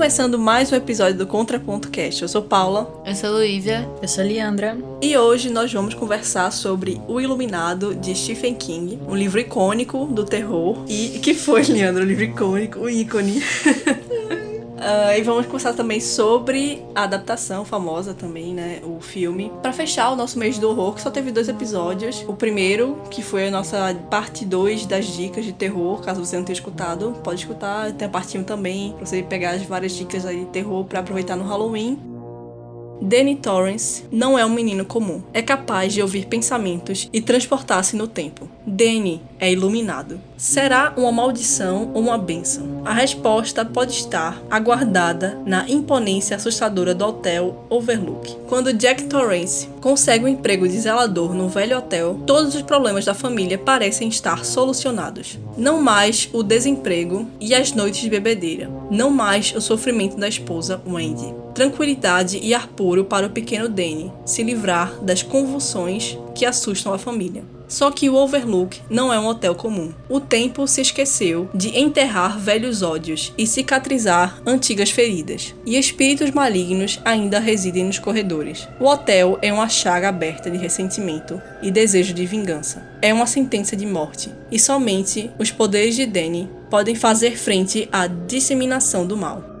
começando mais um episódio do Contraponto Cast. Eu sou Paula. Eu sou Luísa. Eu sou Leandra. E hoje nós vamos conversar sobre O Iluminado de Stephen King, um livro icônico do terror. E que foi, Leandro, um livro icônico, um ícone. Uh, e vamos conversar também sobre a adaptação famosa também, né? O filme. Para fechar o nosso mês do horror, que só teve dois episódios. O primeiro, que foi a nossa parte 2 das dicas de terror. Caso você não tenha escutado, pode escutar. Tem a parte 1 também, pra você pegar as várias dicas aí de terror para aproveitar no Halloween. Danny Torrance não é um menino comum. É capaz de ouvir pensamentos e transportar-se no tempo. Danny é iluminado. Será uma maldição ou uma bênção? A resposta pode estar aguardada na imponência assustadora do hotel Overlook. Quando Jack Torrance consegue um emprego de zelador no velho hotel, todos os problemas da família parecem estar solucionados. Não mais o desemprego e as noites de bebedeira. Não mais o sofrimento da esposa Wendy. Tranquilidade e ar puro para o pequeno Danny se livrar das convulsões que assustam a família. Só que o Overlook não é um hotel comum. O tempo se esqueceu de enterrar velhos ódios e cicatrizar antigas feridas, e espíritos malignos ainda residem nos corredores. O hotel é uma chaga aberta de ressentimento e desejo de vingança. É uma sentença de morte, e somente os poderes de Danny podem fazer frente à disseminação do mal.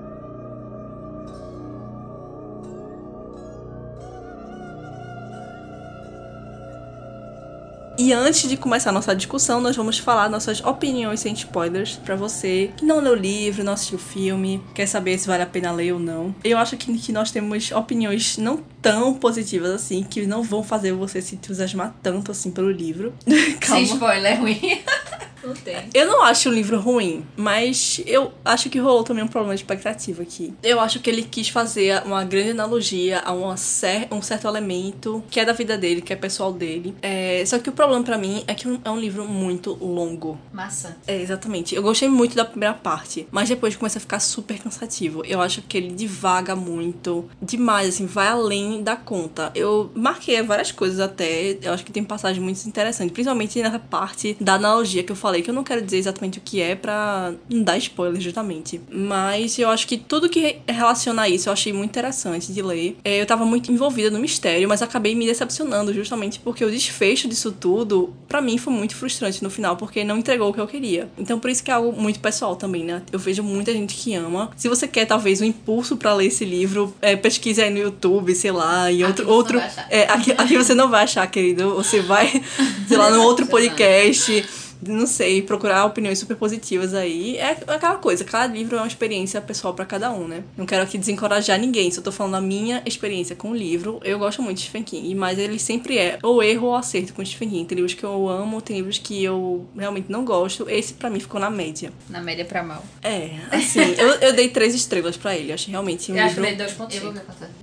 E antes de começar a nossa discussão, nós vamos falar nossas opiniões sem spoilers para você que não leu o livro, não assistiu o filme, quer saber se vale a pena ler ou não. Eu acho que, que nós temos opiniões não tão positivas assim, que não vão fazer você se entusiasmar tanto assim pelo livro. Calma. Sem spoiler ruim. Não tem. Eu não acho o livro ruim, mas eu acho que rolou também um problema de expectativa aqui. Eu acho que ele quis fazer uma grande analogia a uma cer um certo elemento que é da vida dele, que é pessoal dele. É, só que o problema para mim é que é um livro muito longo. Massa. É, exatamente. Eu gostei muito da primeira parte, mas depois começa a ficar super cansativo. Eu acho que ele divaga muito, demais, assim, vai além da conta. Eu marquei várias coisas até, eu acho que tem passagens muito interessantes, principalmente nessa parte da analogia que eu falei falei, que eu não quero dizer exatamente o que é pra não dar spoiler, justamente. Mas eu acho que tudo que relaciona a isso eu achei muito interessante de ler. É, eu tava muito envolvida no mistério, mas acabei me decepcionando justamente porque o desfecho disso tudo, para mim, foi muito frustrante no final, porque não entregou o que eu queria. Então por isso que é algo muito pessoal também, né? Eu vejo muita gente que ama. Se você quer, talvez, um impulso para ler esse livro, é, pesquise aí no YouTube, sei lá, e outro. outro é, aqui, aqui você não vai achar, querido. Você vai, sei lá, no outro podcast não sei, procurar opiniões super positivas aí. É aquela coisa, cada livro é uma experiência pessoal para cada um, né? Não quero aqui desencorajar ninguém, só tô falando a minha experiência com o livro. Eu gosto muito de Stephen King, mas ele sempre é ou erro ou acerto com Stephen King. Tem livros que eu amo, tem livros que eu realmente não gosto. Esse para mim ficou na média. Na média pra mal. É, assim, eu, eu dei três estrelas para ele. Achei realmente um eu livro... Acho que eu vou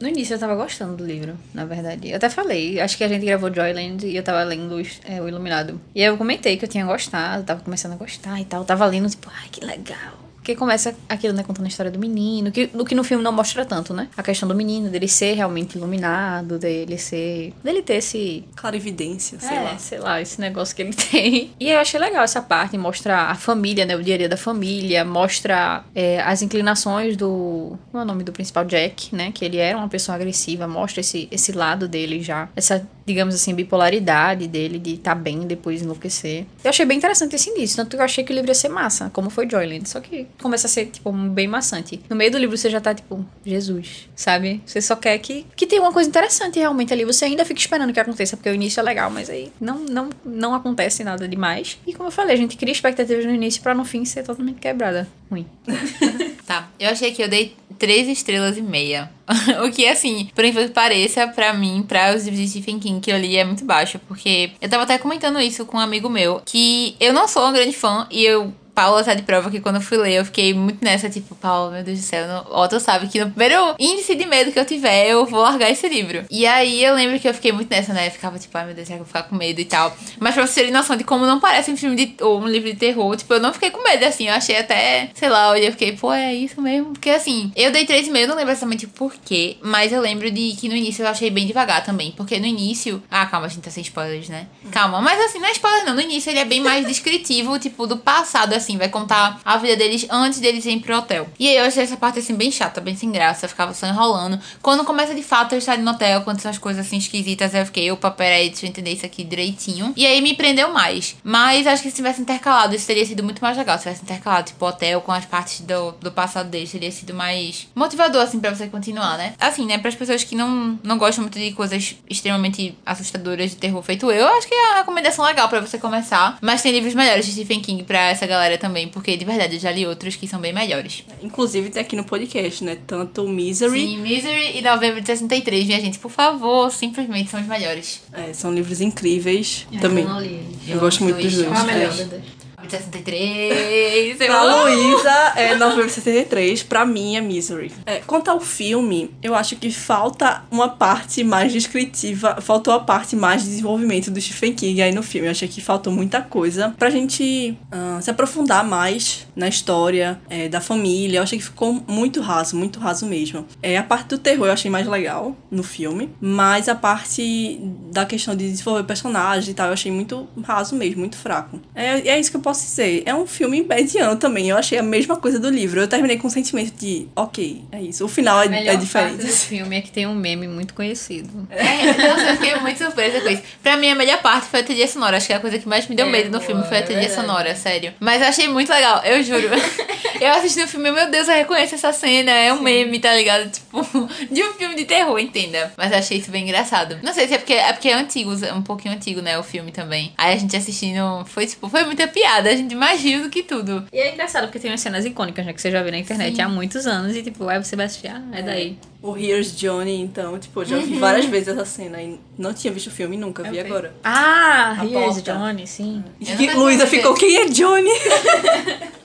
No início eu tava gostando do livro, na verdade. Eu até falei, acho que a gente gravou Joyland e eu tava lendo é, O Iluminado. E eu comentei que eu tinha gostado, tava começando a gostar e tal. Tava lendo, tipo, ai, que legal. Porque começa aquilo, né, contando a história do menino, que, do que no filme não mostra tanto, né? A questão do menino, dele ser realmente iluminado, dele ser. dele ter esse. Clarividência, sei é, lá. sei lá, esse negócio que ele tem. E eu achei legal essa parte, mostra a família, né? O dia a dia da família, mostra é, as inclinações do. Qual é o nome do principal? Jack, né? Que ele era uma pessoa agressiva, mostra esse, esse lado dele já. Essa digamos assim, bipolaridade dele, de estar tá bem depois enlouquecer. Eu achei bem interessante esse início, tanto que eu achei que o livro ia ser massa, como foi Joyland. Só que começa a ser, tipo, bem maçante. No meio do livro você já tá, tipo, Jesus, sabe? Você só quer que, que tenha uma coisa interessante realmente ali. Você ainda fica esperando que aconteça, porque o início é legal, mas aí não, não, não acontece nada demais. E como eu falei, a gente cria expectativas no início para no fim ser totalmente quebrada. Ruim. tá, eu achei que eu dei três estrelas e meia. o que, assim, por incrível que pareça, pra mim, pra os livros de Stephen King que eu li, é muito baixo. Porque eu tava até comentando isso com um amigo meu, que eu não sou uma grande fã e eu Paula tá de prova que quando eu fui ler, eu fiquei muito nessa, tipo, Paula, meu Deus do céu, não... Otto sabe que no primeiro índice de medo que eu tiver, eu vou largar esse livro. E aí eu lembro que eu fiquei muito nessa, né? Eu ficava tipo, ai meu Deus, será que eu vou ficar com medo e tal. Mas pra vocês terem noção de como não parece um filme de. ou um livro de terror, tipo, eu não fiquei com medo, assim, eu achei até, sei lá, olhei, eu fiquei, pô, é isso mesmo. Porque assim, eu dei 3,5, não lembro exatamente por quê, mas eu lembro de que no início eu achei bem devagar também. Porque no início. Ah, calma, a gente tá sem spoilers, né? Calma, mas assim, não é spoiler, não. No início ele é bem mais descritivo, tipo, do passado, assim, vai contar a vida deles antes deles irem pro hotel. E aí eu achei essa parte assim bem chata, bem sem graça, ficava só enrolando. Quando começa de fato eles estarem no hotel, quando essas coisas assim esquisitas, eu fiquei, opa, peraí, deixa eu entender isso aqui direitinho. E aí me prendeu mais. Mas acho que se tivesse intercalado, isso teria sido muito mais legal. Se tivesse intercalado, tipo, hotel com as partes do, do passado deles, teria sido mais motivador, assim, pra você continuar, né? Assim, né, pras pessoas que não, não gostam muito de coisas extremamente assustadoras de terror feito eu, acho que é uma recomendação legal pra você começar. Mas tem livros melhores de Stephen King pra essa galera também, porque de verdade eu já li outros que são bem melhores. Inclusive tem aqui no podcast, né? Tanto Misery. Sim, Misery e Novembro de 63, minha gente, por favor, simplesmente são os melhores. É, são livros incríveis também. Eu não li eles. Eu gosto muito dos dois. Qual a melhor É. De 63, eu Pra. Luísa, é novembro de 63, pra mim é Misery. É, quanto ao filme, eu acho que falta uma parte mais descritiva, faltou a parte mais de desenvolvimento do Stephen King aí no filme. Eu achei que faltou muita coisa pra gente ah, se aprofundar mais na história é, da família. Eu achei que ficou muito raso, muito raso mesmo. É, a parte do terror eu achei mais legal no filme, mas a parte da questão de desenvolver personagem e tal, eu achei muito raso mesmo, muito fraco. É, é isso que eu posso dizer. É um filme mediano também. Eu achei a mesma coisa do livro. Eu terminei com o sentimento de, ok, é isso. O final é, melhor é diferente. parte do filme é que tem um meme muito conhecido. É, nossa, eu fiquei muito surpresa com isso. Pra mim, a melhor parte foi a trilha sonora. Acho que a coisa que mais me deu É, medo no boa, filme foi a é trilha verdade. sonora, sério. Mas eu achei muito legal, eu juro. eu assisti o filme, meu Deus, eu reconheço essa cena. É um meme, tá ligado? Tipo, de um filme de terror, entenda. Mas eu achei isso bem engraçado. Não sei se é porque é, porque é antigo, um pouquinho antigo, né? O filme também. Aí a gente assistindo, foi tipo, foi muita piada. A gente mais riu do que tudo. E é engraçado porque tem umas cenas icônicas, né? Que você já viu na internet Sim. há muitos anos e tipo, aí você vai assistir, ah, é daí. O Here's Johnny, então, tipo, eu já vi várias vezes essa cena e não tinha visto o filme nunca, vi Ok. agora. Ah, A Here's porta. Johnny, sim. E Luísa ficou, quem é Johnny?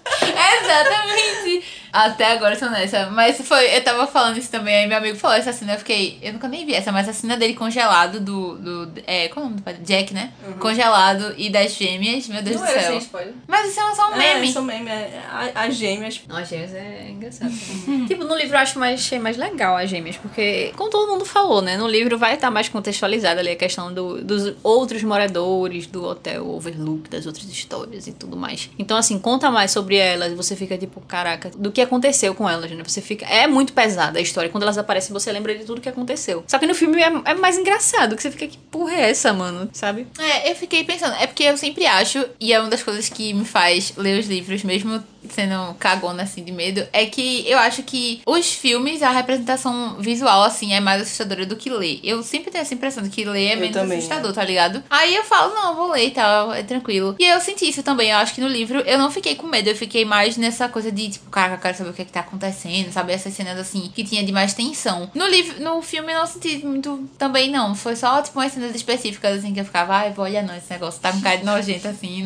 Exatamente. Até agora eu tô nessa. Mas foi, eu tava falando isso também, aí meu amigo falou essa cena, eu fiquei. Eu nunca nem vi essa, mas a cena dele congelado do. do é, qual é o nome do pai? Jack, né? Congelado e das gêmeas, meu Deus do céu. spoiler. Mas isso é só um É, meme. isso meme, é, a- as gêmeas. Não, as gêmeas é engraçado. tipo, no livro eu acho mais, achei mais legal as gêmeas, porque, como todo mundo falou, né? No livro vai estar mais contextualizada ali a questão do- dos outros moradores do hotel Overlook, das outras histórias e tudo mais. Então, assim, conta mais sobre elas você fica tipo, caraca, do que aconteceu com elas, né? Você fica. É muito pesada a história. Quando elas aparecem, você lembra de tudo que aconteceu. Só que no filme é, é mais engraçado, que você fica, que porra é essa, mano? Sabe? É, eu fiquei pensando, é porque eu sempre acho, e é uma das coisas que me faz ler os livros, mesmo sendo cagona assim de medo, é que eu acho que os filmes, a representação visual, assim, é mais assustadora do que ler. Eu sempre tenho essa impressão de que ler é menos também, assustador, tá ligado? Aí eu falo, não, vou ler e tal, é tranquilo. E eu senti isso também, eu acho que no livro eu não fiquei com medo, eu fiquei mais nessa coisa de, tipo, cara, eu quero saber o que é que tá acontecendo, sabe? Essas cenas assim, que tinha de mais tensão. No livro, no filme eu não senti muito também, não. Foi só, tipo, umas cenas específicas, assim, que eu ficava, ai, vou olhar não, esse negócio tá com cara de nojento, assim,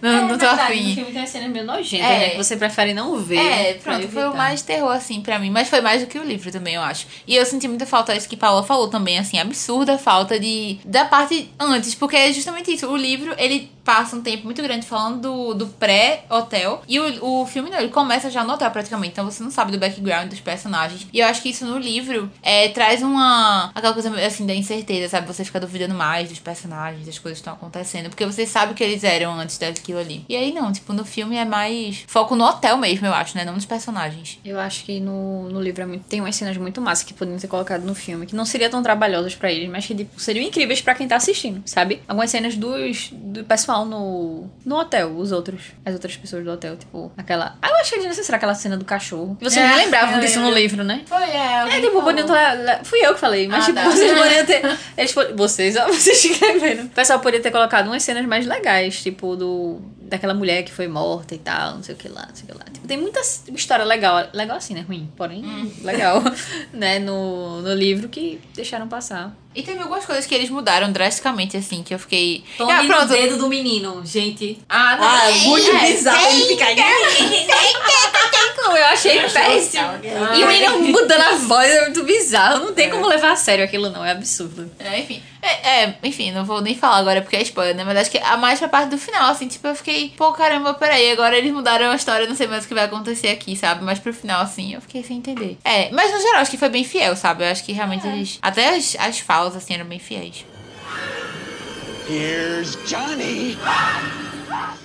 não, não, não tô No afim. filme tem cenas meio nojentas, É. né? Você prefere não ver. É, pronto, foi o mais terror, assim, pra mim. Mas foi mais do que o livro também, eu acho. E eu senti muita falta, isso que Paula falou também, assim, absurda falta de da parte antes, porque é justamente isso. O livro, ele passa um tempo muito grande falando do, do pré-hotel. E o, o filme não, ele começa já no hotel praticamente. Então você não sabe do background dos personagens. E eu acho que isso no livro é, traz uma. aquela coisa assim da incerteza, sabe? Você fica duvidando mais dos personagens, das coisas que estão acontecendo. Porque você sabe o que eles eram antes daquilo ali. E aí não, tipo, no filme é mais foco no hotel mesmo, eu acho, né? Não nos personagens. Eu acho que no, no livro é muito, tem umas cenas muito massas que poderiam ter colocado no filme, que não seria tão trabalhosas pra eles, mas que tipo, seriam incríveis pra quem tá assistindo, sabe? Algumas cenas dos, do pessoal no, no hotel, os outros, as outras pessoas do hotel, tipo, aquela. Ah, eu achei desnecessária aquela cena do cachorro. Vocês É, não lembravam disso no lembro. livro, né? Foi, é. É, tipo, poderiam ter. Fui eu que falei, mas Ah, tipo, tá. vocês poderiam ter. Eles Vocês, ó, vocês escreveram. O pessoal poderia ter colocado umas cenas mais legais, tipo, do. Daquela mulher que foi morta e tal, não sei o que lá, não sei o que lá. Tipo, tem muita história legal. Legal assim, né? Ruim. Porém, legal, né? No, no livro que deixaram passar. E teve algumas coisas que eles mudaram drasticamente, assim, que eu fiquei. Tome ah, no pronto. dedo do menino, gente. Ah, não. Ah, é, muito é, bizarro ele ficar. Eu achei péssimo. E o menino mudando a voz é muito bizarro. Não tem como levar a sério aquilo, não. É absurdo. É, enfim. É, é, enfim, não vou nem falar agora porque é spoiler, né? Mas acho que a mais pra parte do final, assim, tipo, eu fiquei, pô, caramba, peraí, agora eles mudaram a história, não sei mais o que vai acontecer aqui, sabe? Mas pro final, assim, eu fiquei sem entender. É, mas no geral, acho que foi bem fiel, sabe? Eu acho que realmente eles. Até as, as falas, assim, eram bem fiéis. Here's Johnny.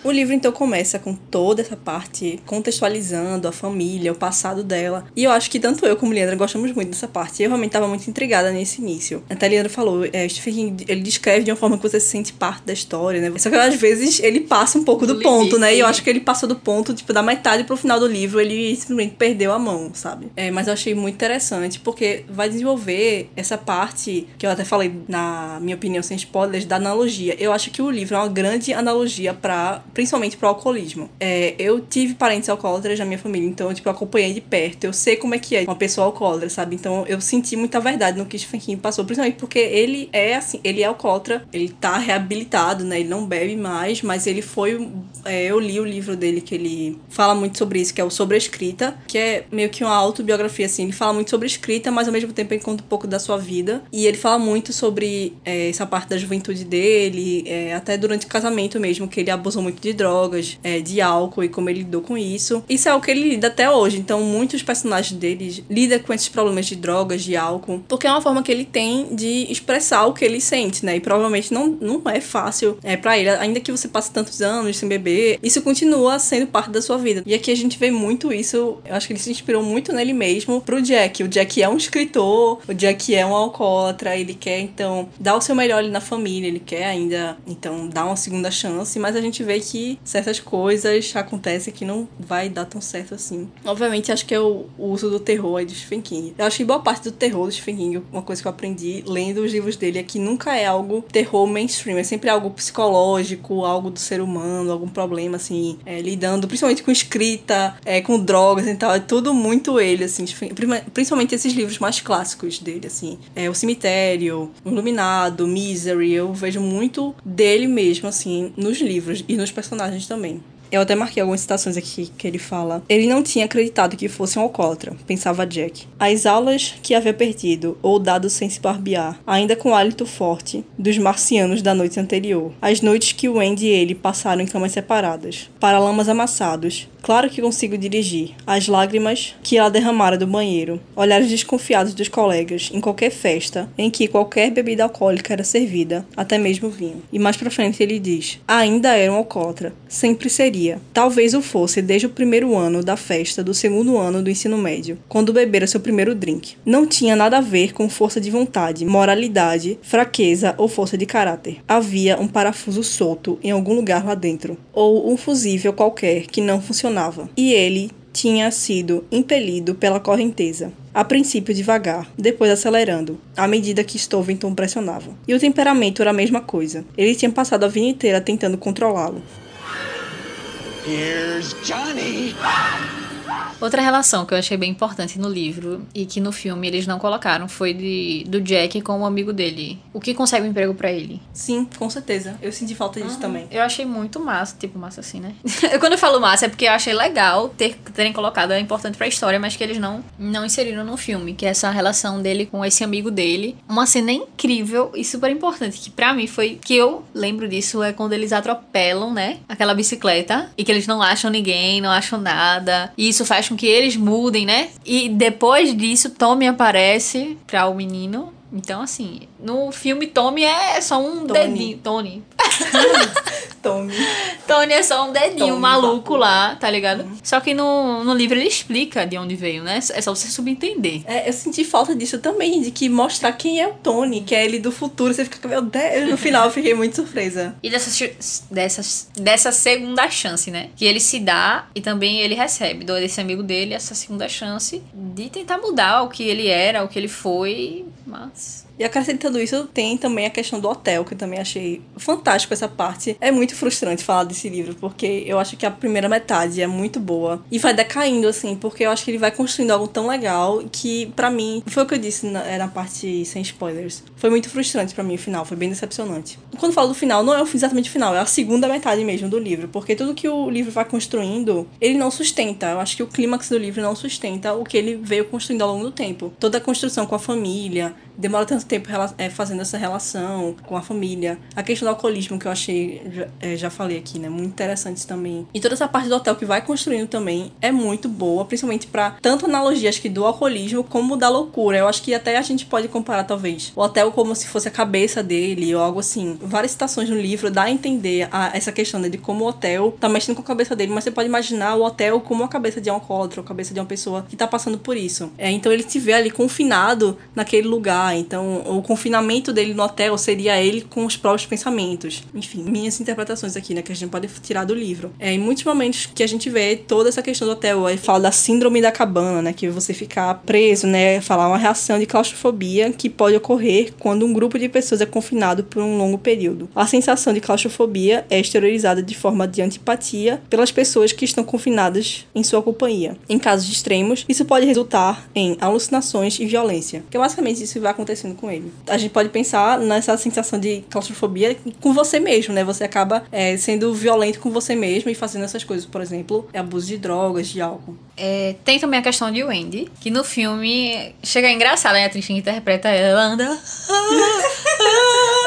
O livro então começa com toda essa parte contextualizando a família, o passado dela. E eu acho que tanto eu como Leandra gostamos muito dessa parte. Eu realmente estava muito intrigada nesse início. Até a Leandra falou, é, Stephen King, ele descreve de uma forma que você se sente parte da história, né? Só que às vezes ele passa um pouco do, do ponto, né? E eu acho que ele passou do ponto, tipo, da metade pro final do livro, ele simplesmente perdeu a mão, sabe? É, mas eu achei muito interessante, porque vai desenvolver essa parte que eu até falei, na minha opinião, sem spoilers, da analogia. Eu acho que o livro é uma grande analogia para principalmente pro alcoolismo. É, eu tive parentes alcoólatras na minha família, então eu, tipo, acompanhei de perto. Eu sei como é que é uma pessoa alcoólatra, sabe? Então eu senti muita verdade no que Stephen King passou, principalmente porque ele é assim, ele é alcoólatra, ele tá reabilitado, né? Ele não bebe mais, mas ele foi. É, eu li o livro dele que ele fala muito sobre isso, que é o Sobre a Escrita, que é meio que uma autobiografia, assim. Ele fala muito sobre escrita, mas ao mesmo tempo ele conta um pouco da sua vida. E ele fala muito sobre é, essa parte da juventude dele, é, até durante o casamento mesmo, que ele abusou muito de drogas, é, de álcool e como ele lidou com isso. Isso é o que ele lida até hoje. Então, muitos personagens deles lidam com esses problemas de drogas, de álcool, porque é uma forma que ele tem de expressar o que ele sente, né? E provavelmente não, não é fácil é, para ele, ainda que você passe tantos anos sem beber, isso continua sendo parte da sua vida. E aqui a gente vê muito isso. Eu acho que ele se inspirou muito nele mesmo pro Jack. O Jack é um escritor, o Jack é um alcoólatra, ele quer então dar o seu melhor ali na família, ele quer ainda então dar uma segunda chance, mas a gente vê que certas coisas acontecem que não vai dar tão certo assim. Obviamente, acho que é o, uso do terror aí do Stephen King. Eu acho que boa parte do terror do Stephen King, uma coisa que eu aprendi lendo os livros dele é que nunca é algo terror mainstream, é sempre algo psicológico, algo do ser humano, algum problema, assim, é, lidando principalmente com escrita, é, com drogas e tal. É tudo muito ele, assim, principalmente esses livros mais clássicos dele, assim. É, o Cemitério, Iluminado, Misery, eu vejo muito dele mesmo, assim, nos livros e nos personagens também. Eu até marquei algumas citações aqui que ele fala. Ele não tinha acreditado que fosse um alcoólatra, pensava Jack. As aulas que havia perdido ou dado sem se barbear, ainda com o hálito forte dos marcianos da noite anterior. As noites que Wendy e ele passaram em camas separadas, paralamas amassados, Claro que consigo dirigir. As lágrimas que ela derramara do banheiro. Olhares desconfiados dos colegas em qualquer festa em que qualquer bebida alcoólica era servida, até mesmo vinho. E mais pra frente ele diz: ainda era um alcoólatra. Sempre seria. Talvez o fosse desde o primeiro ano da festa do segundo ano do ensino médio, quando bebera seu primeiro drink. Não tinha nada a ver com força de vontade, moralidade, fraqueza ou força de caráter. Havia um parafuso solto em algum lugar lá dentro, ou um fusível qualquer que não funcionava e ele tinha sido impelido pela correnteza. A princípio devagar, depois acelerando, à medida que Stoventon pressionava. E o temperamento era a mesma coisa. Ele tinha passado a vida inteira tentando controlá-lo. Here's Johnny! Outra relação que eu achei bem importante no livro e que no filme eles não colocaram foi de, do Jack com o amigo dele. O que consegue um emprego para ele. Sim, com certeza. Eu senti falta disso uhum. também. Eu achei muito massa, tipo, massa assim, né? Quando eu falo massa é porque eu achei legal ter, terem colocado, é importante pra história, mas que eles não, não inseriram no filme, que é essa relação dele com esse amigo dele. Uma cena incrível e super importante, que para mim foi, que eu lembro disso, é quando eles atropelam, né? Aquela bicicleta e que eles não acham ninguém, não acham nada. E isso faz com que eles mudem, né? E depois disso, Tommy aparece para o menino. Então, assim, no filme Tommy é só um Tony. dedinho. Tony. Tony. Tony é só um dedinho Tony, maluco lá, tá ligado? Uhum. Só que no, no livro ele explica de onde veio, né? É só você subentender. É, eu senti falta disso também, de que mostrar quem é o Tony, que é ele do futuro. Você fica, meu Deus, no final eu fiquei muito surpresa. E dessa, dessa, dessa segunda chance, né? Que ele se dá e também ele recebe desse amigo dele essa segunda chance de tentar mudar o que ele era, o que ele foi, mas e acrescentando isso, tem também a questão do hotel, que eu também achei fantástico essa parte. É muito frustrante falar desse livro, porque eu acho que a primeira metade é muito boa. E vai decaindo, assim, porque eu acho que ele vai construindo algo tão legal que, para mim, foi o que eu disse na, na parte sem spoilers. Foi muito frustrante para mim o final, foi bem decepcionante. Quando falo do final, não é exatamente o final, é a segunda metade mesmo do livro, porque tudo que o livro vai construindo, ele não sustenta. Eu acho que o clímax do livro não sustenta o que ele veio construindo ao longo do tempo. Toda a construção com a família, demora tanto tempo é, fazendo essa relação com a família. A questão do alcoolismo que eu achei, já, é, já falei aqui, né? Muito interessante também. E toda essa parte do hotel que vai construindo também é muito boa, principalmente para tanto analogias que do alcoolismo como da loucura. Eu acho que até a gente pode comparar, talvez, o hotel como se fosse a cabeça dele ou algo assim. Várias citações no livro dá a entender a, essa questão né, de como o hotel tá mexendo com a cabeça dele, mas você pode imaginar o hotel como a cabeça de um alcoólatra, a cabeça de uma pessoa que tá passando por isso. É, então ele se vê ali confinado naquele lugar. Então o confinamento dele no hotel seria ele com os próprios pensamentos. Enfim, minhas interpretações aqui, né, que a gente pode tirar do livro. É, em muitos momentos que a gente vê toda essa questão do hotel, aí fala da síndrome da cabana, né, que você ficar preso, né, falar uma reação de claustrofobia que pode ocorrer quando um grupo de pessoas é confinado por um longo período. A sensação de claustrofobia é exteriorizada de forma de antipatia pelas pessoas que estão confinadas em sua companhia. Em casos extremos, isso pode resultar em alucinações e violência, que é basicamente isso vai acontecendo com ele. A gente pode pensar nessa sensação de claustrofobia com você mesmo, né? Você acaba é, sendo violento com você mesmo e fazendo essas coisas, por exemplo, abuso de drogas, de álcool. É, tem também a questão de Wendy, que no filme chega engraçado, né? A atriz que interpreta ela anda.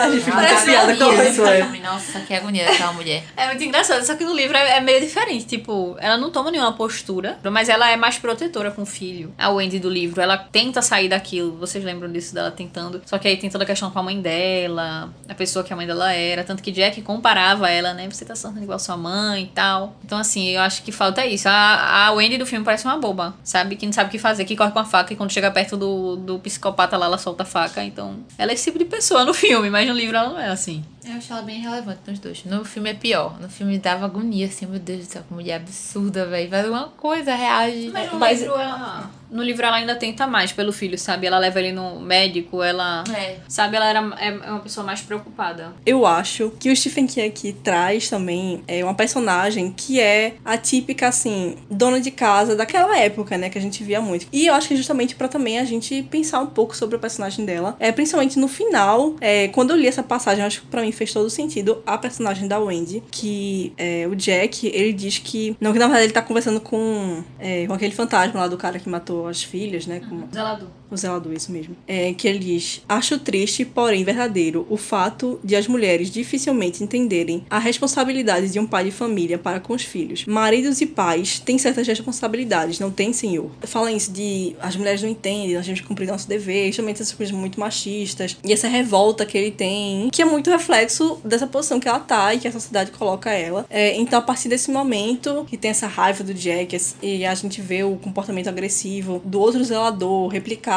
a gente fica piada com isso, Nossa, que agonia daquela mulher. É muito engraçado, só que no livro é, é, meio diferente. Tipo, ela não toma nenhuma postura, mas ela é mais protetora com o filho. A Wendy do livro, ela tenta sair daquilo. Vocês lembram disso dela tentando? Só que aí tem toda a questão com a mãe dela, a pessoa que a mãe dela era. Tanto que Jack comparava ela, né? Você tá sendo igual sua mãe e tal. Então, assim, eu acho que falta isso. A, a Wendy do filme parece uma boba, sabe? Que não sabe o que fazer, que corre com a faca e quando chega perto do, do psicopata lá, ela solta a faca. Então, ela é esse tipo de pessoa no filme, mas no livro ela não é assim. Eu acho ela bem relevante nos dois. No filme é pior. No filme dava agonia, assim, meu Deus do céu, que mulher absurda, velho. Faz alguma coisa, reage. Mas no mas... livro ela. No livro ela ainda tenta mais pelo filho, sabe? Ela leva ele no médico, ela. É. Sabe, ela era, é, é uma pessoa mais preocupada. Eu acho que o Stephen King aqui traz também é uma personagem que é a típica, assim, dona de casa daquela época, né? Que a gente via muito. E eu acho que é justamente para também a gente pensar um pouco sobre o personagem dela. É, principalmente no final, é, quando eu li essa passagem, eu acho que pra mim fez todo sentido a personagem da Wendy, que é, o Jack, ele diz que. Não, que na verdade ele tá conversando com, é, com aquele fantasma lá do cara que matou as filhas, né? Com, Zelador. O zelador, isso mesmo. É, que ele diz: Acho triste, porém verdadeiro, o fato de as mulheres dificilmente entenderem a responsabilidade de um pai de família para com os filhos. Maridos e pais têm certas responsabilidades, não tem, senhor? Fala isso de as mulheres não entendem, nós temos que cumprir nosso dever, justamente essas coisas muito machistas. E essa revolta que ele tem, que é muito reflexo dessa posição que ela tá e que a sociedade coloca ela. É, então, a partir desse momento que tem essa raiva do Jack e a gente vê o comportamento agressivo do outro zelador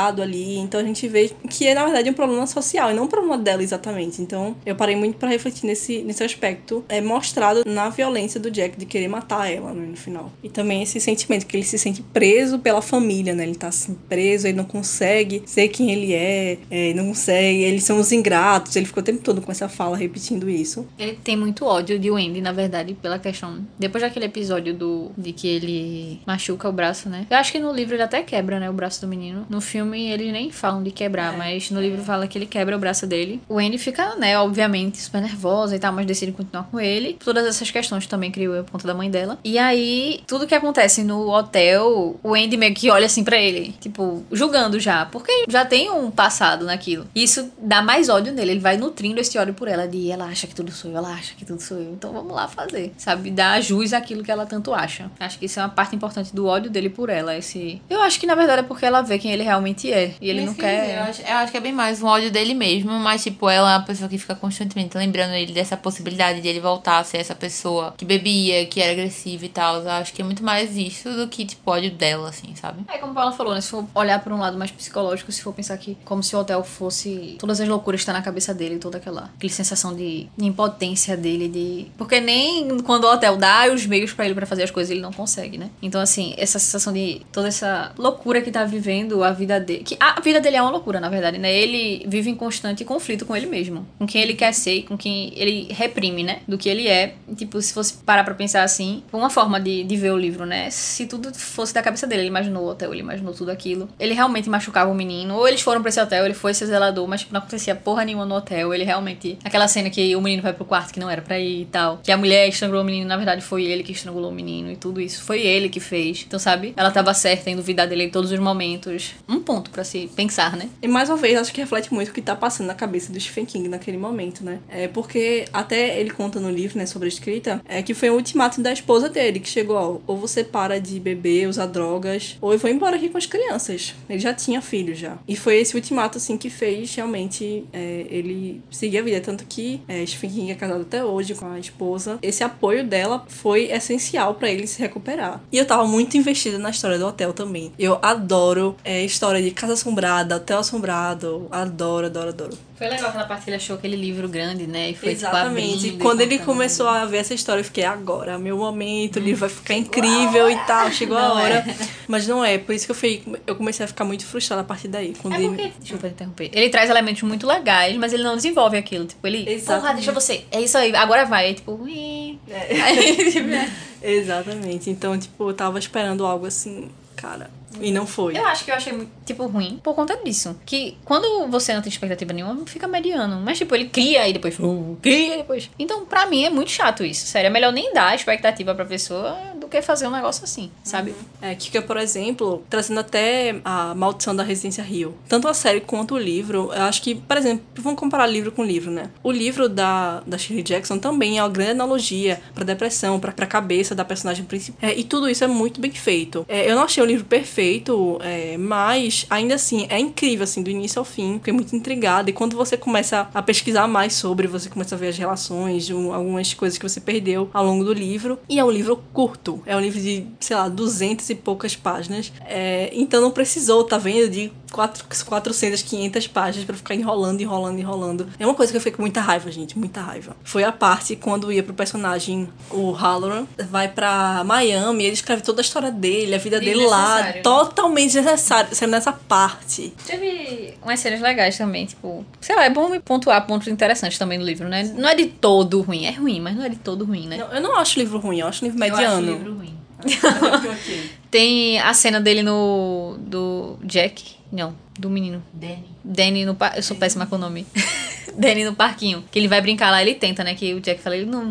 ali. Então a gente vê que é, na verdade, um problema social e não um problema dela exatamente. Então eu parei muito para refletir nesse, nesse aspecto é mostrado na violência do Jack de querer matar ela né, no final. E também esse sentimento que ele se sente preso pela família, né? Ele tá assim preso, ele não consegue ser quem ele é, é não consegue, eles são os ingratos. Ele ficou o tempo todo com essa fala repetindo isso. Ele tem muito ódio de Wendy, na verdade, pela questão. Depois daquele episódio do de que ele machuca o braço, né? Eu acho que no livro ele até quebra, né, o braço do menino. No filme filme eles nem falam de quebrar, é, mas no é. livro fala que ele quebra o braço dele. O Andy fica, né, obviamente, super nervosa e tal, mas decide continuar com ele. Todas essas questões também criou a ponta da mãe dela. E aí, tudo que acontece no hotel, o Andy meio que olha assim para ele, tipo, julgando já, porque já tem um passado naquilo. Isso dá mais ódio nele, ele vai nutrindo esse ódio por ela, de ela acha que tudo sou eu, ela acha que tudo sou eu, então vamos lá fazer, sabe? Dar jus àquilo que ela tanto acha. Acho que isso é uma parte importante do ódio dele por ela, esse... Eu acho que na verdade é porque ela vê quem ele realmente realmente é. E ele não quer. Eu acho, eu acho que é bem mais um ódio dele mesmo, mas, tipo, ela é uma pessoa que fica constantemente lembrando ele dessa possibilidade de ele voltar a ser essa pessoa que bebia, que era agressiva e tal. Eu acho que é muito mais isso do que, tipo, ódio dela, assim, sabe? É como ela falou, né? Se for olhar por um lado mais psicológico, se for pensar que como se o hotel fosse todas as loucuras que tá na cabeça dele, toda aquela, aquela sensação de impotência dele, de. Porque nem quando o hotel dá os meios para ele para fazer as coisas, ele não consegue, né? Então, assim, essa sensação de toda essa loucura que tá vivendo a vida dele. Que a vida dele é uma loucura, na verdade, né? Ele vive em constante conflito com ele mesmo. Com quem ele quer ser com quem ele reprime, né? Do que ele é. Tipo, se fosse parar pra pensar assim, uma forma de, de ver o livro, né? Se tudo fosse da cabeça dele, ele imaginou o hotel, ele imaginou tudo aquilo. Ele realmente machucava o menino. Ou eles foram pra esse hotel, ele foi ser zelador, mas tipo, não acontecia porra nenhuma no hotel. Ele realmente. Aquela cena que o menino vai pro quarto que não era pra ir e tal. Que a mulher estrangulou o menino, na verdade foi ele que estrangulou o menino e tudo isso. Foi ele que fez. Então, sabe? Ela tava certa em duvidar dele em todos os momentos. Um ponto ponto pra se pensar, né? E mais uma vez, acho que reflete muito o que tá passando na cabeça do Stephen King naquele momento, né? É porque até ele conta no livro, né, sobre a escrita, é que foi um ultimato da esposa dele, que chegou, ó, ou você para de beber, usar drogas, ou eu vou embora aqui com as crianças. Ele já tinha filho já. E foi esse ultimato, assim, que fez realmente é, ele seguir a vida. Tanto que é, Stephen King é casado até hoje com a esposa. Esse apoio dela foi essencial para ele se recuperar. E eu tava muito investida na história do hotel também. Eu adoro é, história de casa assombrada, hotel assombrado. Adoro, adoro, adoro. Foi legal aquela parte que ele achou aquele livro grande, né? E foi Exatamente. Tipo, E quando ele contando. começou a ver essa história, eu fiquei, agora, meu momento, o livro vai ficar incrível e tal, chegou a Não hora. é. Mas não é, por isso que eu, fui, eu comecei a ficar muito frustrada a partir daí. Quando É ele- porque, desculpa interromper. Ele traz elementos muito legais, mas ele não desenvolve aquilo. Tipo, ele. Porra, Exatamente. deixa você. É isso aí, agora vai. Aí, tipo, "Ih". Aí, tipo, é. Exatamente. Então, tipo, eu tava esperando algo assim, cara. E não foi. Eu acho que eu achei tipo, ruim por conta disso. Que quando você não tem expectativa nenhuma, fica mediano. Mas, tipo, ele cria e depois uh, cria e depois. Então, pra mim, é muito chato isso. Sério, é melhor nem dar expectativa pra pessoa do que fazer um negócio assim, sabe? É, Kika, por exemplo, trazendo até a Maldição da Residência Rio. Tanto a série quanto o livro, eu acho que, por exemplo, vamos comparar livro com livro, né? O livro da, da Shirley Jackson também é uma grande analogia pra depressão, pra, pra cabeça da personagem principal. É, e tudo isso é muito bem feito. É, eu não achei o livro perfeito, é, mas ainda assim, é incrível, assim, do início ao fim. Fiquei muito intrigada. E quando você começa a pesquisar mais sobre, você começa a ver as relações, um- algumas coisas que você perdeu ao longo do livro. E é um livro curto. É um livro de, sei lá, 200 e poucas páginas. É, então não precisou, tá vendo? De quatro- 400, 500 páginas pra ficar enrolando, enrolando, enrolando. É uma coisa que eu fiquei com muita raiva, gente. Muita raiva. Foi a parte quando ia pro personagem, o Halloran, vai pra Miami, ele escreve toda a história dele, a vida dele lá. Totalmente desnecessário. Sendo nessa parte. Teve umas cenas legais também, tipo, sei lá, é bom me pontuar pontos interessantes também no livro, né? Não é de todo ruim, é ruim, mas não é de todo ruim, né? Não, eu não acho o livro ruim, eu acho o livro mediano. Ruim. Tem a cena dele no. do Jack. Não, do menino. Danny. Danny no. Eu sou péssima com o nome. Danny no parquinho. Que ele vai brincar lá, ele tenta, né? Que o Jack fala, ele não,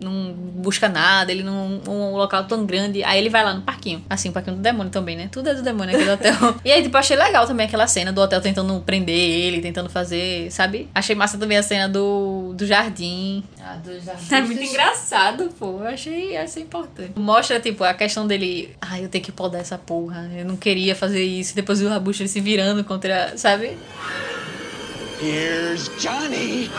não busca nada, ele não. Um local tão grande. Aí ele vai lá no parquinho. Assim, o parquinho do demônio também, né? Tudo é do demônio aqui do hotel. e aí, tipo, achei legal também aquela cena do hotel tentando prender ele, tentando fazer, sabe? Achei massa também a cena do, do jardim. Ah, dos É muito engraçado, pô. Eu achei, achei importante. Mostra, tipo, a questão dele. Ai, eu tenho que podar essa porra. Eu não queria fazer isso. Depois o Rabucho ele se virando contra. Sabe? Here's Johnny.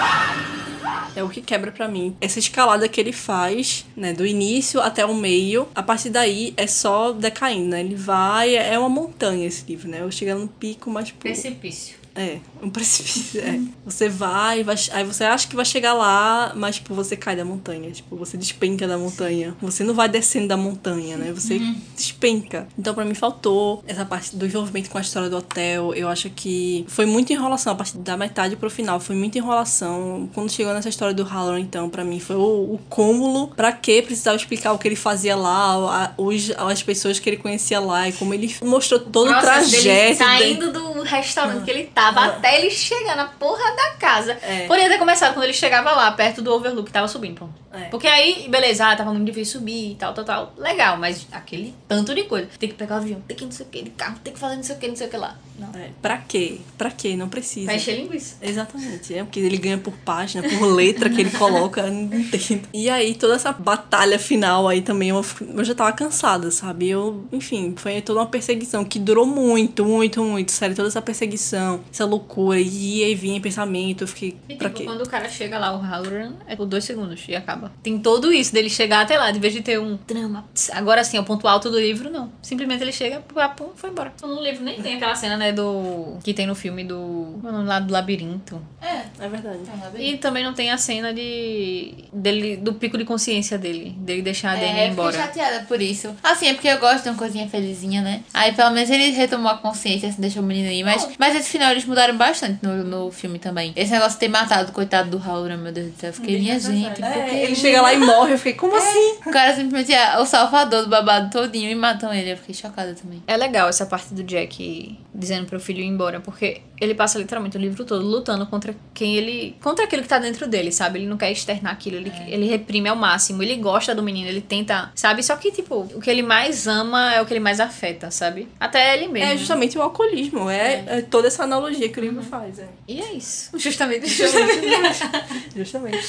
É o que quebra pra mim. Essa escalada que ele faz, né, do início até o meio, a partir daí é só decaindo, né? Ele vai, é uma montanha esse livro, né? Eu chegando no pico, mas pô, Precipício. É, um precipício, é. Você vai, vai, aí você acha que vai chegar lá, mas tipo, você cai da montanha, tipo, você despenca da montanha. Você não vai descendo da montanha, né? Você despenca. Então pra mim faltou essa parte do envolvimento com a história do hotel. Eu acho que foi muita enrolação a partir da metade pro final, foi muita enrolação. Quando chegou nessa história do Halloran, então, pra mim foi o, o cúmulo. Pra que precisava explicar o que ele fazia lá, a- os, as pessoas que ele conhecia lá e como ele mostrou todo o Nossa, trajeto. dele dele. saindo do restaurante que ele tava até ele chegar na porra da casa. É. Poderia ter começado quando ele chegava lá, perto do Overlook, que tava subindo, pronto. É. Porque aí, beleza, ah, tava muito difícil subir e tal, tal, tal. Legal, mas aquele tanto de coisa. Tem que pegar o avião, tem que não sei o que, de carro, tem que fazer não sei o que, não sei o que lá. Não. É, pra quê? Pra quê? Não precisa. Vai encher linguiça. Exatamente, é porque ele ganha por página, por letra que ele coloca, não entendo. E aí, toda essa batalha final aí também, eu, eu já tava cansada, sabe? Eu, enfim, foi toda uma perseguição que durou muito, muito, muito, sério, toda essa perseguição, essa loucura, e ia e vinha em pensamento, eu fiquei, E pra tipo, quê? quando o cara chega lá, o Halloran, é por dois segundos e acaba. Tem todo isso dele chegar até lá, de vez de ter um drama. Agora sim, é o ponto alto do livro, não. Simplesmente ele chega, pum, foi embora. No livro nem tem aquela cena, né, do. que tem no filme do. Qual é o nome lá do labirinto. É, É verdade. E também não tem a cena de. dele, do pico de consciência dele. Dele deixar a Dani É, ir eu fiquei embora. chateada por isso. Assim, é porque eu gosto de uma coisinha felizinha, né? Aí pelo menos ele retomou a consciência, assim, deixou o menino ir. Mas, mas esse final eles mudaram bastante no, no filme também. Esse negócio de ter matado o coitado do Halloran, meu Deus do céu. Eu fiquei, minha gente, É, que ele chega lá e morre, eu fiquei, como assim? O cara simplesmente é o salvador do babado todinho e matam ele. Eu fiquei chocada também. É legal essa parte do Jack dizendo pro filho ir embora, porque ele passa literalmente o livro todo lutando contra quem ele. contra aquilo que tá dentro dele, sabe? Ele não quer externar aquilo, ele, ele reprime ao máximo. Ele gosta do menino, ele tenta, sabe? Só que, tipo, o que ele mais ama é o que ele mais afeta, sabe? Até ele mesmo. É justamente o alcoolismo, é, é toda essa analogia que o livro faz. É. E é isso. Justamente, justamente. Justamente.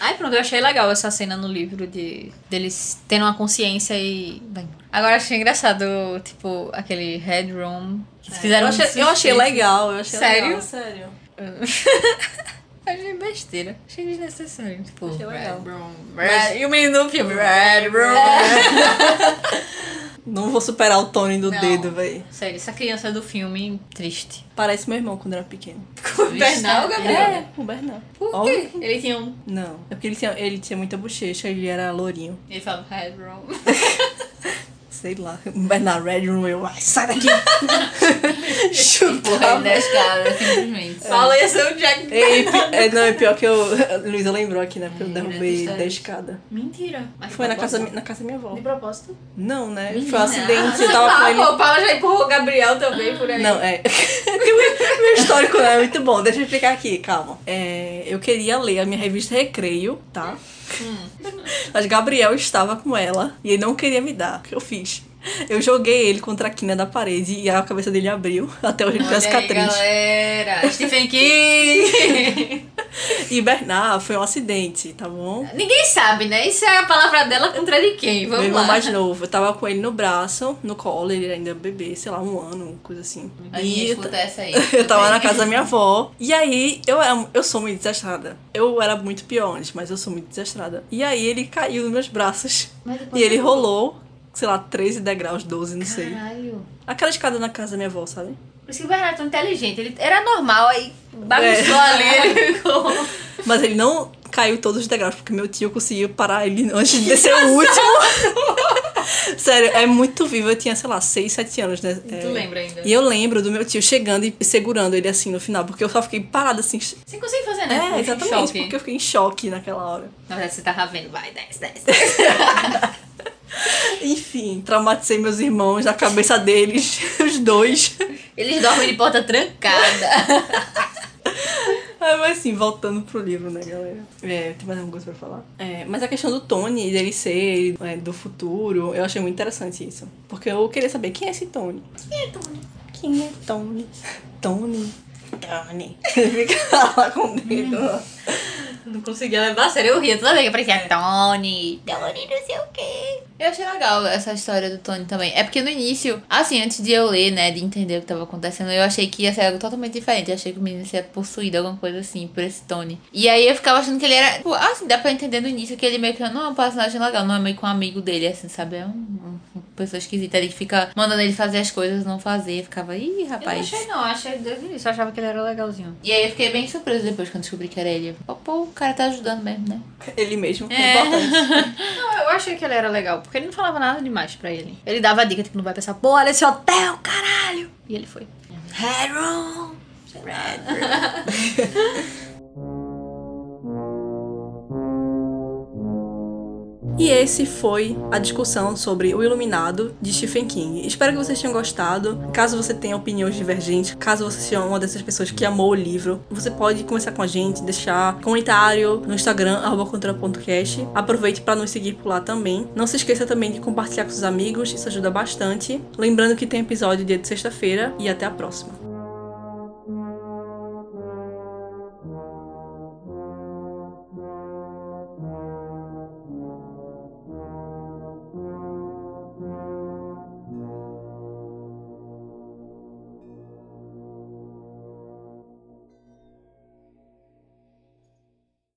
Ai, pronto, eu achei legal essa cena no livro de deles tendo uma consciência e. Bem. Agora achei engraçado, tipo, aquele headroom. Que fizeram eu, achei, eu achei legal, eu achei Sério? legal. Sério? Achei besteira. Achei desnecessário. Tipo, Achei legal. Red Room. Red... E o menino do filme, Red Room. Não vou superar o Tony do Não. dedo, véi. Sério, essa criança do filme, triste. Parece meu irmão quando era pequeno. O Bernal, Gabriel? É, o Bernardo. Por quê? Ele tinha um... Não, é porque ele tinha, ele tinha muita bochecha, ele era lourinho. Ele falava Red Room. Sei lá. O Bernardo Red Room, eu, ai, sai daqui. Ele da escada, simplesmente. Fala, ia ser o Jack. Ei, pi- é, não, é pior que eu. a Luísa lembrou aqui, né? Porque eu derrubei dessa da história. escada. Mentira. Mas Foi na casa, na casa da minha avó. De propósito? Não, né? Menina. Foi um acidente. Eu Ah, tava com ele. o Paula já empurrou o Gabriel também por aí. Não, é. meu, histórico não é muito bom. Deixa eu explicar aqui, calma. É, eu queria ler a minha revista Recreio, tá? Mas Gabriel estava com ela e ele não queria me dar. O que eu fiz? Eu joguei ele contra a quina da parede e a cabeça dele abriu. Até hoje ele tem a aí, cicatriz. galera. Stephen King. E Bernard foi um acidente, tá bom? Ninguém sabe, né? Isso é a palavra dela contra de quem? Meu Vamos irmão lá. mais novo, eu tava com ele no braço, no colo, ele ainda bebê, sei lá, um ano, coisa assim. A E escuta essa aí. Eu tava na casa da minha avó. E aí, eu, era- eu sou muito desastrada. Eu era muito pior antes, mas eu sou muito desastrada. E aí, ele caiu nos meus braços. E ele rolou, sei lá, 13 degraus, 12, não sei. Caralho. Aquela escada na casa da minha avó, sabe? Por isso que o Bernardo é tão inteligente. Ele era normal, aí bagunçou É. ali. Ele ficou... Mas ele não caiu todos os degraus, porque meu tio conseguiu parar ele antes de descer o último. Sério, é muito vivo. Eu tinha, sei lá, 6, 7 anos, né? Tu É, lembra ainda? E eu lembro do meu tio chegando e segurando ele assim no final, porque eu só fiquei parada assim. Você consegue fazer, né? É, exatamente, porque eu fiquei em choque naquela hora. Na verdade, você tava vendo. Vai, desce, desce. Enfim, traumatizei meus irmãos, a cabeça deles, os dois. Eles dormem de porta trancada. Ah, mas assim, voltando pro livro, né, galera? É, tem mais alguma coisa pra falar? É, mas a questão do Tony, dele ser é, do futuro, eu achei muito interessante isso. Porque eu queria saber quem é esse Tony. Quem é Tony? Quem é Tony? Tony. Tony. Fica lá com o dedo. Não conseguia levar a sério. Eu ria toda vez que aparecia Tony. Tony não sei o quê. Eu achei legal essa história do Tony também. É porque no início, assim, antes de eu ler, né, de entender o que tava acontecendo, eu achei que ia ser algo totalmente diferente. Eu achei que o menino ia ser possuído, alguma coisa assim, por esse Tony. E aí eu ficava achando que ele era. Tipo, assim, dá pra entender no início que ele meio que não é um personagem legal, não é meio que um amigo dele, assim, sabe? É um, um- uma pessoa esquisita ali que fica mandando ele fazer as coisas, não fazer. Ficava, ih, Eu não rapaz. achei, não. Achei desde o início. Eu achava que ele era legalzinho. E aí eu fiquei bem surpresa depois quando descobri que era ele. Pô, o cara tá ajudando mesmo, né? Ele mesmo, é É. importante. Não, eu achei que ele era legal, porque ele não falava nada demais pra ele. Ele dava a dica, tipo, não vai pensar, pô, olha esse hotel, caralho! E ele foi. Red E esse foi a discussão sobre O Iluminado de Stephen King. Espero que vocês tenham gostado. Caso você tenha opiniões divergentes, caso você seja uma dessas pessoas que amou o livro, você pode conversar com a gente, deixar comentário no Instagram, cultura.cast. Aproveite para nos seguir por lá também. Não se esqueça também de compartilhar com seus amigos, isso ajuda bastante. Lembrando que tem episódio dia de sexta-feira e até a próxima.